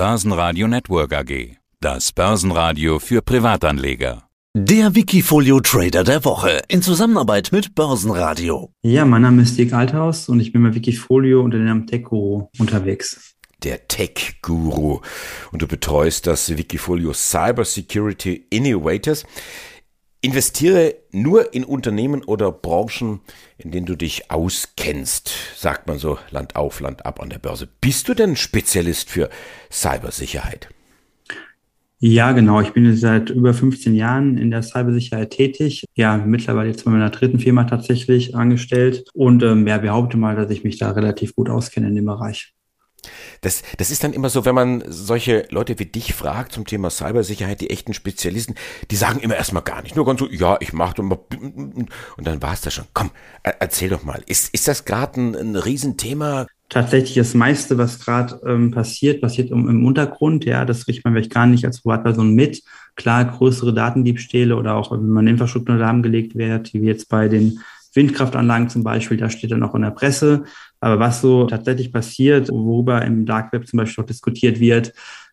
Börsenradio Network AG. Das Börsenradio für Privatanleger. Der Wikifolio Trader der Woche in Zusammenarbeit mit Börsenradio. Ja, mein Name ist Dirk Althaus und ich bin bei Wikifolio unter dem Namen TechGuru unterwegs. Der Tech-Guru. Und du betreust das Wikifolio Cyber Security Innovators. Investiere nur in Unternehmen oder Branchen, in denen du dich auskennst, sagt man so Land auf, Land ab an der Börse. Bist du denn Spezialist für Cybersicherheit? Ja, genau. Ich bin seit über 15 Jahren in der Cybersicherheit tätig. Ja, mittlerweile jetzt bei meiner dritten Firma tatsächlich angestellt. Und ähm, ja, behaupte mal, dass ich mich da relativ gut auskenne in dem Bereich. Das, das ist dann immer so, wenn man solche Leute wie dich fragt zum Thema Cybersicherheit, die echten Spezialisten, die sagen immer erstmal gar nicht. Nur ganz so, ja, ich mache und, und dann war es das schon. Komm, erzähl doch mal. Ist, ist das gerade ein, ein Riesenthema? Tatsächlich das meiste, was gerade ähm, passiert, passiert um, im Untergrund. Ja, das kriegt man vielleicht gar nicht als Privatperson mit. Klar, größere Datendiebstähle oder auch wenn man Infrastruktur lahmgelegt wird, wie jetzt bei den Windkraftanlagen zum Beispiel, da steht dann auch in der Presse. Aber was so tatsächlich passiert, worüber im Dark Web zum Beispiel auch diskutiert wird,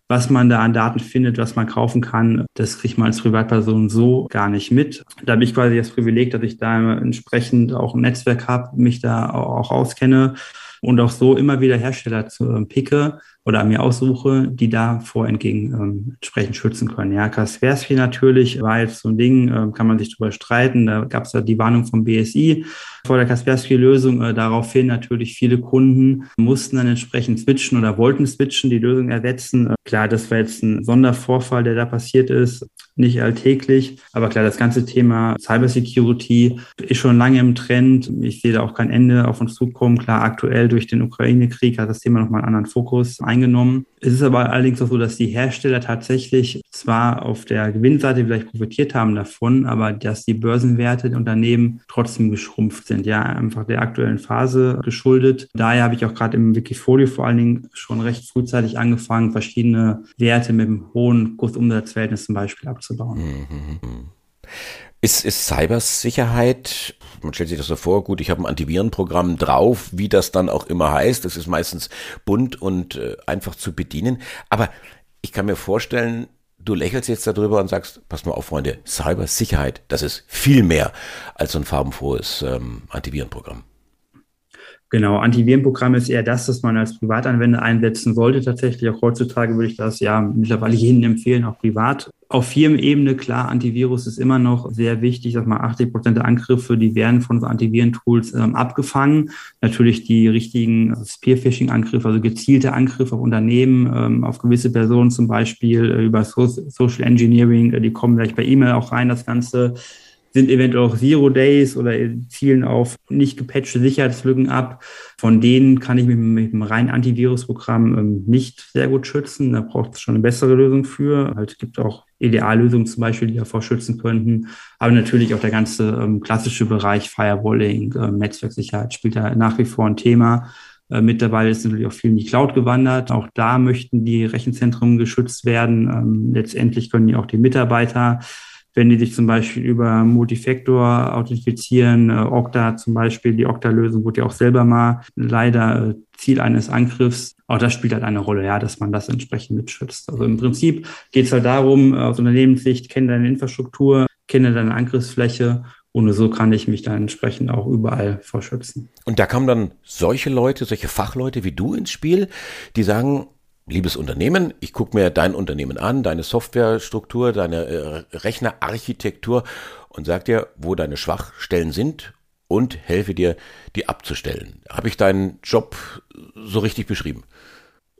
was man da an Daten findet, was man kaufen kann, das kriegt man als Privatperson so gar nicht mit. Da habe ich quasi das Privileg, dass ich da entsprechend auch ein Netzwerk habe, mich da auch auskenne und auch so immer wieder Hersteller zu äh, picke oder mir aussuche, die davor entgegen ähm, entsprechend schützen können. Ja, Kaspersky natürlich war jetzt so ein Ding, äh, kann man sich drüber streiten. Da gab es ja die Warnung vom BSI vor der Kaspersky-Lösung. Äh, daraufhin natürlich viele Kunden mussten dann entsprechend switchen oder wollten switchen, die Lösung ersetzen. Äh, klar, das war jetzt ein Sondervorfall, der da passiert ist nicht alltäglich. Aber klar, das ganze Thema Cybersecurity ist schon lange im Trend. Ich sehe da auch kein Ende auf uns zukommen. Klar, aktuell durch den Ukraine-Krieg hat das Thema nochmal einen anderen Fokus eingenommen. Es ist aber allerdings auch so, dass die Hersteller tatsächlich zwar auf der Gewinnseite vielleicht profitiert haben davon, aber dass die Börsenwerte der Unternehmen trotzdem geschrumpft sind. Ja, einfach der aktuellen Phase geschuldet. Daher habe ich auch gerade im Wikifolio vor allen Dingen schon recht frühzeitig angefangen, verschiedene Werte mit einem hohen Kursumsatzverhältnis zum Beispiel abzunehmen aufzubauen. Mhm. Ist, ist Cybersicherheit, man stellt sich das so vor, gut, ich habe ein Antivirenprogramm drauf, wie das dann auch immer heißt, das ist meistens bunt und äh, einfach zu bedienen, aber ich kann mir vorstellen, du lächelst jetzt darüber und sagst, pass mal auf, Freunde, Cybersicherheit, das ist viel mehr als so ein farbenfrohes ähm, Antivirenprogramm. Genau, Antivirenprogramm ist eher das, das man als Privatanwender einsetzen sollte. Tatsächlich auch heutzutage würde ich das ja mittlerweile jedem empfehlen, auch privat. Auf Firmenebene, klar, Antivirus ist immer noch sehr wichtig. Sag mal, 80 Prozent der Angriffe, die werden von so Antivirentools ähm, abgefangen. Natürlich die richtigen Spearphishing-Angriffe, also gezielte Angriffe auf Unternehmen, ähm, auf gewisse Personen zum Beispiel äh, über so Social Engineering, äh, die kommen gleich bei E-Mail auch rein, das Ganze sind eventuell auch Zero Days oder zielen auf nicht gepatchte Sicherheitslücken ab. Von denen kann ich mit, mit einem reinen Antivirusprogramm ähm, nicht sehr gut schützen. Da braucht es schon eine bessere Lösung für. Halt gibt auch EDA-Lösungen zum Beispiel, die davor schützen könnten. Aber natürlich auch der ganze ähm, klassische Bereich Firewalling, äh, Netzwerksicherheit spielt da nach wie vor ein Thema. Äh, mittlerweile ist natürlich auch viel in die Cloud gewandert. Auch da möchten die Rechenzentren geschützt werden. Ähm, letztendlich können die auch die Mitarbeiter wenn die sich zum Beispiel über Multifactor authentifizieren, äh, Okta zum Beispiel, die Okta-Lösung wurde ja auch selber mal leider äh, Ziel eines Angriffs. Auch das spielt halt eine Rolle, ja, dass man das entsprechend mitschützt. Also im Prinzip geht es halt darum, aus Unternehmenssicht, kenne deine Infrastruktur, kenne deine Angriffsfläche und so kann ich mich dann entsprechend auch überall verschützen. Und da kommen dann solche Leute, solche Fachleute wie du ins Spiel, die sagen, liebes Unternehmen, ich gucke mir dein Unternehmen an, deine Softwarestruktur, deine äh, Rechnerarchitektur und sag dir, wo deine Schwachstellen sind und helfe dir, die abzustellen. Habe ich deinen Job so richtig beschrieben?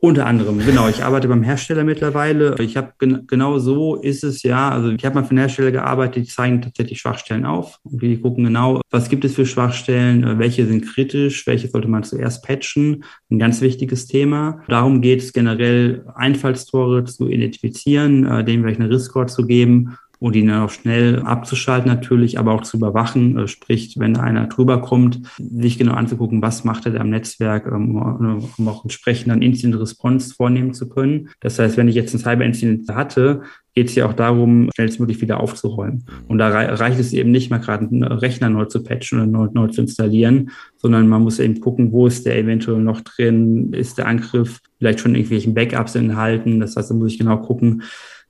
Unter anderem, genau. Ich arbeite beim Hersteller mittlerweile. Ich habe gen genau so ist es ja. Also ich habe mal für einen Hersteller gearbeitet, die zeigen tatsächlich Schwachstellen auf. Und die gucken genau, was gibt es für Schwachstellen, welche sind kritisch, welche sollte man zuerst patchen. Ein ganz wichtiges Thema. Darum geht es generell, Einfallstore zu identifizieren, äh, denen vielleicht eine Risk-Score zu geben und ihn dann auch schnell abzuschalten natürlich, aber auch zu überwachen, äh, sprich, wenn einer drüber kommt, sich genau anzugucken, was macht er da im Netzwerk, ähm, um auch entsprechend dann Instant Response vornehmen zu können. Das heißt, wenn ich jetzt ein Cyber-Incident hatte, geht es ja auch darum, schnellstmöglich wieder aufzuräumen. Und da reicht es eben nicht mal gerade einen Rechner neu zu patchen oder neu, neu zu installieren, sondern man muss eben gucken, wo ist der eventuell noch drin, ist der Angriff vielleicht schon irgendwelchen Backups enthalten. Das heißt, da muss ich genau gucken,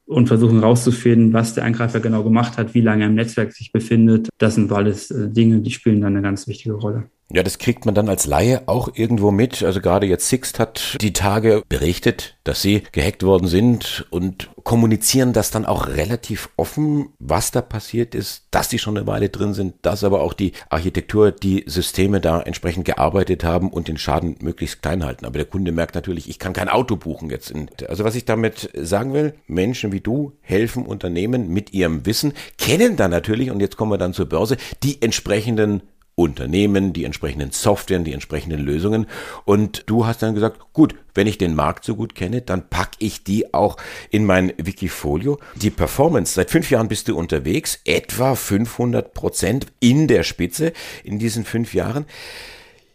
und versuchen herauszufinden, was der Angreifer genau gemacht hat, wie lange er im Netzwerk sich befindet. Das sind alles äh, Dinge, die spielen dann eine ganz wichtige Rolle. Ja, das kriegt man dann als Laie auch irgendwo mit. Also gerade jetzt Sixt hat die Tage berichtet, dass sie gehackt worden sind und kommunizieren das dann auch relativ offen, was da passiert ist, dass die schon eine Weile drin sind, dass aber auch die Architektur, die Systeme da entsprechend gearbeitet haben und den Schaden möglichst klein halten. Aber der Kunde merkt natürlich, ich kann kein Auto buchen jetzt. also was ich damit sagen will, Menschen wie du helfen Unternehmen mit ihrem Wissen, kennen dann natürlich, und jetzt kommen wir dann zur Börse, die entsprechenden Unternehmen, die entsprechenden Software, die entsprechenden Lösungen. Und du hast dann gesagt, gut, wenn ich den Markt so gut kenne, dann packe ich die auch in mein Wikifolio. Die Performance, seit fünf Jahren bist du unterwegs, etwa 500 Prozent in der Spitze in diesen fünf Jahren.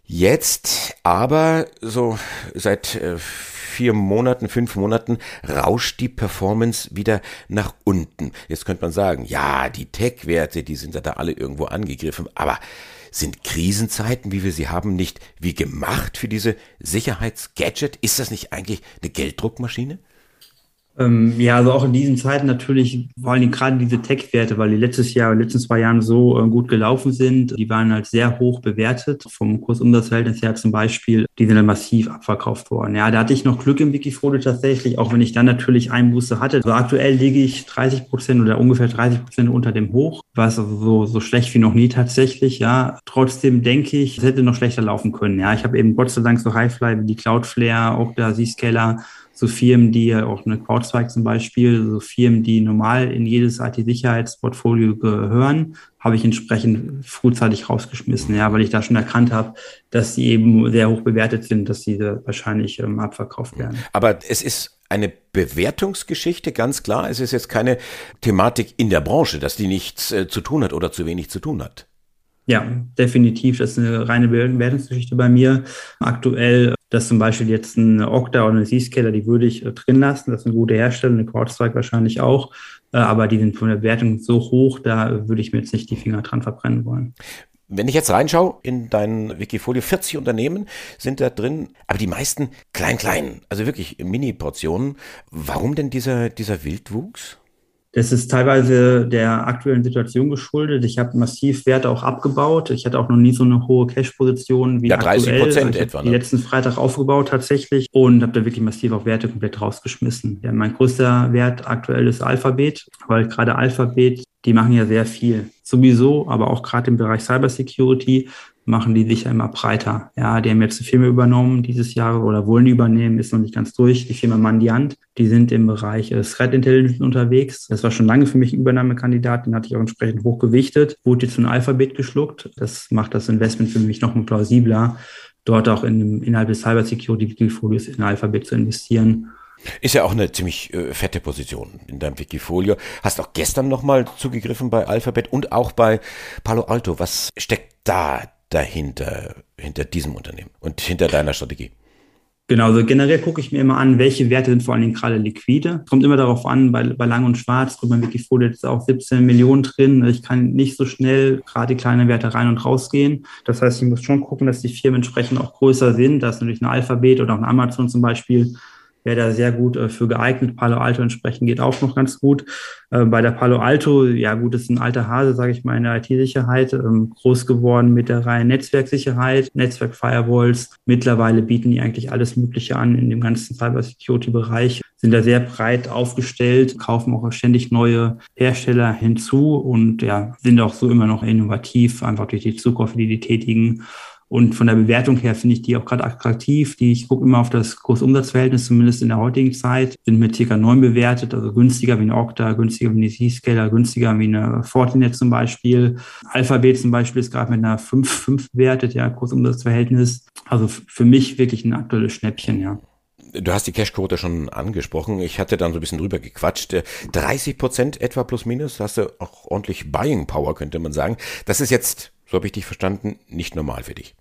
Jetzt aber so seit äh, vier Monaten, fünf Monaten rauscht die Performance wieder nach unten. Jetzt könnte man sagen, ja, die Tech-Werte, die sind ja da alle irgendwo angegriffen, aber sind Krisenzeiten, wie wir sie haben, nicht wie gemacht für diese Sicherheitsgadget? Ist das nicht eigentlich eine Gelddruckmaschine? Ähm, ja, also auch in diesen Zeiten natürlich, vor allem gerade diese Tech-Werte, weil die letztes Jahr, in den letzten zwei Jahren so äh, gut gelaufen sind, die waren halt sehr hoch bewertet. Vom Kursumsatzverhältnis her zum Beispiel, die sind dann massiv abverkauft worden. Ja, da hatte ich noch Glück im Wikifolio tatsächlich, auch wenn ich dann natürlich Einbuße hatte. Also aktuell liege ich 30 Prozent oder ungefähr 30 Prozent unter dem Hoch, was also so, so schlecht wie noch nie tatsächlich. Ja, trotzdem denke ich, es hätte noch schlechter laufen können. Ja, ich habe eben Gott sei Dank so Highfly wie die Cloudflare, auch da Zscaler, so Firmen, die auch eine CrowdStrike zum Beispiel, so Firmen, die normal in jedes IT-Sicherheitsportfolio gehören, habe ich entsprechend frühzeitig rausgeschmissen, ja, weil ich da schon erkannt habe, dass sie eben sehr hoch bewertet sind, dass sie wahrscheinlich ähm, abverkauft werden. Aber es ist eine Bewertungsgeschichte, ganz klar. Es ist jetzt keine Thematik in der Branche, dass die nichts äh, zu tun hat oder zu wenig zu tun hat. Ja, definitiv. Das ist eine reine Bewertungsgeschichte bei mir. Aktuell, dass zum Beispiel jetzt ein Okta oder eine Zscaler, die würde ich äh, drin lassen. Das ist eine gute Herstellung, eine CrowdStrike wahrscheinlich auch. Äh, aber die sind von der Bewertung so hoch, da würde ich mir jetzt nicht die Finger dran verbrennen wollen. Wenn ich jetzt reinschaue in dein Wikifolio, 40 Unternehmen sind da drin, aber die meisten klein, klein, also wirklich Mini-Portionen. Warum denn dieser, dieser Wildwuchs? Das ist teilweise der aktuellen Situation geschuldet. Ich habe massiv Werte auch abgebaut. Ich hatte auch noch nie so eine hohe Cash-Position wie ja, 30 Prozent etwa. Ne? Die letzten Freitag aufgebaut tatsächlich und habe da wirklich massiv auch Werte komplett rausgeschmissen. Ja, mein größter Wert aktuell ist Alphabet, weil gerade Alphabet, die machen ja sehr viel. Sowieso, aber auch gerade im Bereich Cybersecurity machen die sich ja immer breiter. Ja, die haben jetzt eine Firma übernommen dieses Jahr oder wollen übernehmen, ist noch nicht ganz durch. Die Firma Mandiant, die sind im Bereich äh, Threat Intelligence unterwegs. Das war schon lange für mich ein Übernahmekandidat, den hatte ich auch entsprechend hochgewichtet. Wurde jetzt ein Alphabet geschluckt. Das macht das Investment für mich noch mal plausibler, dort auch in, innerhalb des Cybersecurity-Portfolios in Alphabet zu investieren. Ist ja auch eine ziemlich äh, fette Position in deinem Wikifolio. Hast auch gestern nochmal zugegriffen bei Alphabet und auch bei Palo Alto. Was steckt da dahinter, hinter diesem Unternehmen und hinter deiner Strategie? Genau, also generell gucke ich mir immer an, welche Werte sind vor allen Dingen gerade liquide. Kommt immer darauf an, bei, bei Lang und Schwarz, drüber Wikifolio ist auch 17 Millionen drin. Ich kann nicht so schnell gerade die kleinen Werte rein und rausgehen. Das heißt, ich muss schon gucken, dass die Firmen entsprechend auch größer sind. Da ist natürlich ein Alphabet oder auch ein Amazon zum Beispiel wäre da sehr gut äh, für geeignet. Palo Alto entsprechend geht auch noch ganz gut. Äh, bei der Palo Alto, ja gut, ist ein alter Hase, sage ich mal, in der IT-Sicherheit, ähm, groß geworden mit der Reihe Netzwerksicherheit, Netzwerk-Firewalls. Mittlerweile bieten die eigentlich alles Mögliche an in dem ganzen Cybersecurity-Bereich, sind da sehr breit aufgestellt, kaufen auch ständig neue Hersteller hinzu und ja, sind auch so immer noch innovativ, einfach durch die Zukunft, die die tätigen. Und von der Bewertung her finde ich die auch gerade attraktiv. Die, ich gucke immer auf das Kursumsatzverhältnis, zumindest in der heutigen Zeit, sind mit circa neun bewertet, also günstiger wie eine Okta, günstiger wie eine C-Scaler, günstiger wie eine Fortinet zum Beispiel. Alphabet zum Beispiel ist gerade mit einer 5, 5 bewertet, ja, Kursumsatzverhältnis. Also für mich wirklich ein aktuelles Schnäppchen, ja. Du hast die Cashquote schon angesprochen. Ich hatte dann so ein bisschen drüber gequatscht. 30 Prozent etwa plus minus. Hast du auch ordentlich Buying Power, könnte man sagen. Das ist jetzt, so habe ich dich verstanden, nicht normal für dich.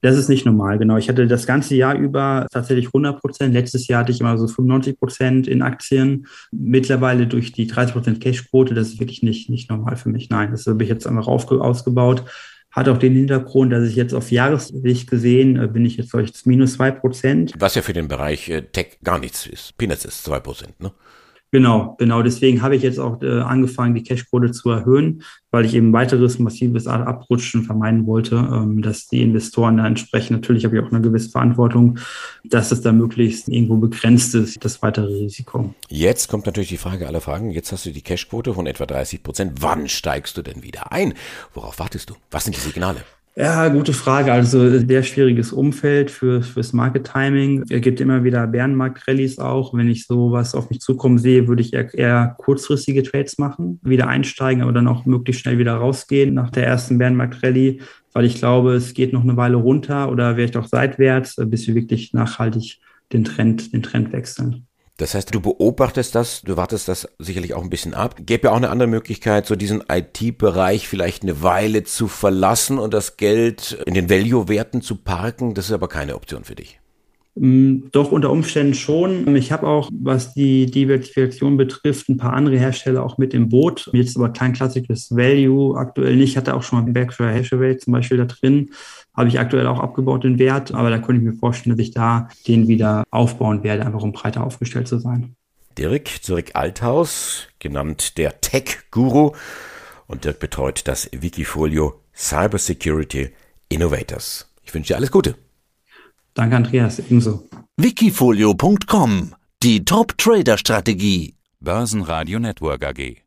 Das ist nicht normal, genau. Ich hatte das ganze Jahr über tatsächlich 100 Prozent. Letztes Jahr hatte ich immer so 95 Prozent in Aktien. Mittlerweile durch die 30 Prozent Cashquote, das ist wirklich nicht, nicht normal für mich. Nein, das habe ich jetzt einfach ausgebaut. Hat auch den Hintergrund, dass ich jetzt auf Jahressicht gesehen äh, bin ich jetzt solches minus zwei Prozent. Was ja für den Bereich äh, Tech gar nichts ist. Peanuts ist zwei Prozent, ne? Genau, genau. Deswegen habe ich jetzt auch äh, angefangen, die Cashquote zu erhöhen, weil ich eben weiteres massives Abrutschen vermeiden wollte, ähm, dass die Investoren da entsprechend, natürlich habe ich auch eine gewisse Verantwortung, dass es da möglichst irgendwo begrenzt ist, das weitere Risiko. Jetzt kommt natürlich die Frage aller Fragen. Jetzt hast du die Cashquote von etwa 30 Prozent. Wann steigst du denn wieder ein? Worauf wartest du? Was sind die Signale? Ja, gute Frage. Also sehr schwieriges Umfeld für, fürs Market Timing. Es gibt immer wieder Bärenmarkt-Rallies auch. Wenn ich sowas auf mich zukommen sehe, würde ich eher, eher, kurzfristige Trades machen, wieder einsteigen, aber dann auch möglichst schnell wieder rausgehen nach der ersten Bärenmarkt-Rallye, weil ich glaube, es geht noch eine Weile runter oder vielleicht auch seitwärts, bis wir wirklich nachhaltig den Trend, den Trend wechseln. Das heißt, du beobachtest das, du wartest das sicherlich auch ein bisschen ab. Gäbe ja auch eine andere Möglichkeit, so diesen IT-Bereich vielleicht eine Weile zu verlassen und das Geld in den Value-Werten zu parken. Das ist aber keine Option für dich. Mm, doch unter Umständen schon. Ich habe auch, was die Diversifikation betrifft, ein paar andere Hersteller auch mit im Boot. Jetzt aber kein klassisches Value aktuell nicht. Ich hatte auch schon mal Berkshire Hathaway zum Beispiel da drin habe ich aktuell auch abgebaut den Wert, aber da könnte ich mir vorstellen, dass ich da den wieder aufbauen werde, einfach um breiter aufgestellt zu sein. Dirk Zurück Althaus, genannt der Tech-Guru, und Dirk betreut das Wikifolio Cybersecurity Innovators. Ich wünsche dir alles Gute. Danke, Andreas, ebenso. Wikifolio.com Die Top-Trader-Strategie. Börsenradio Network AG.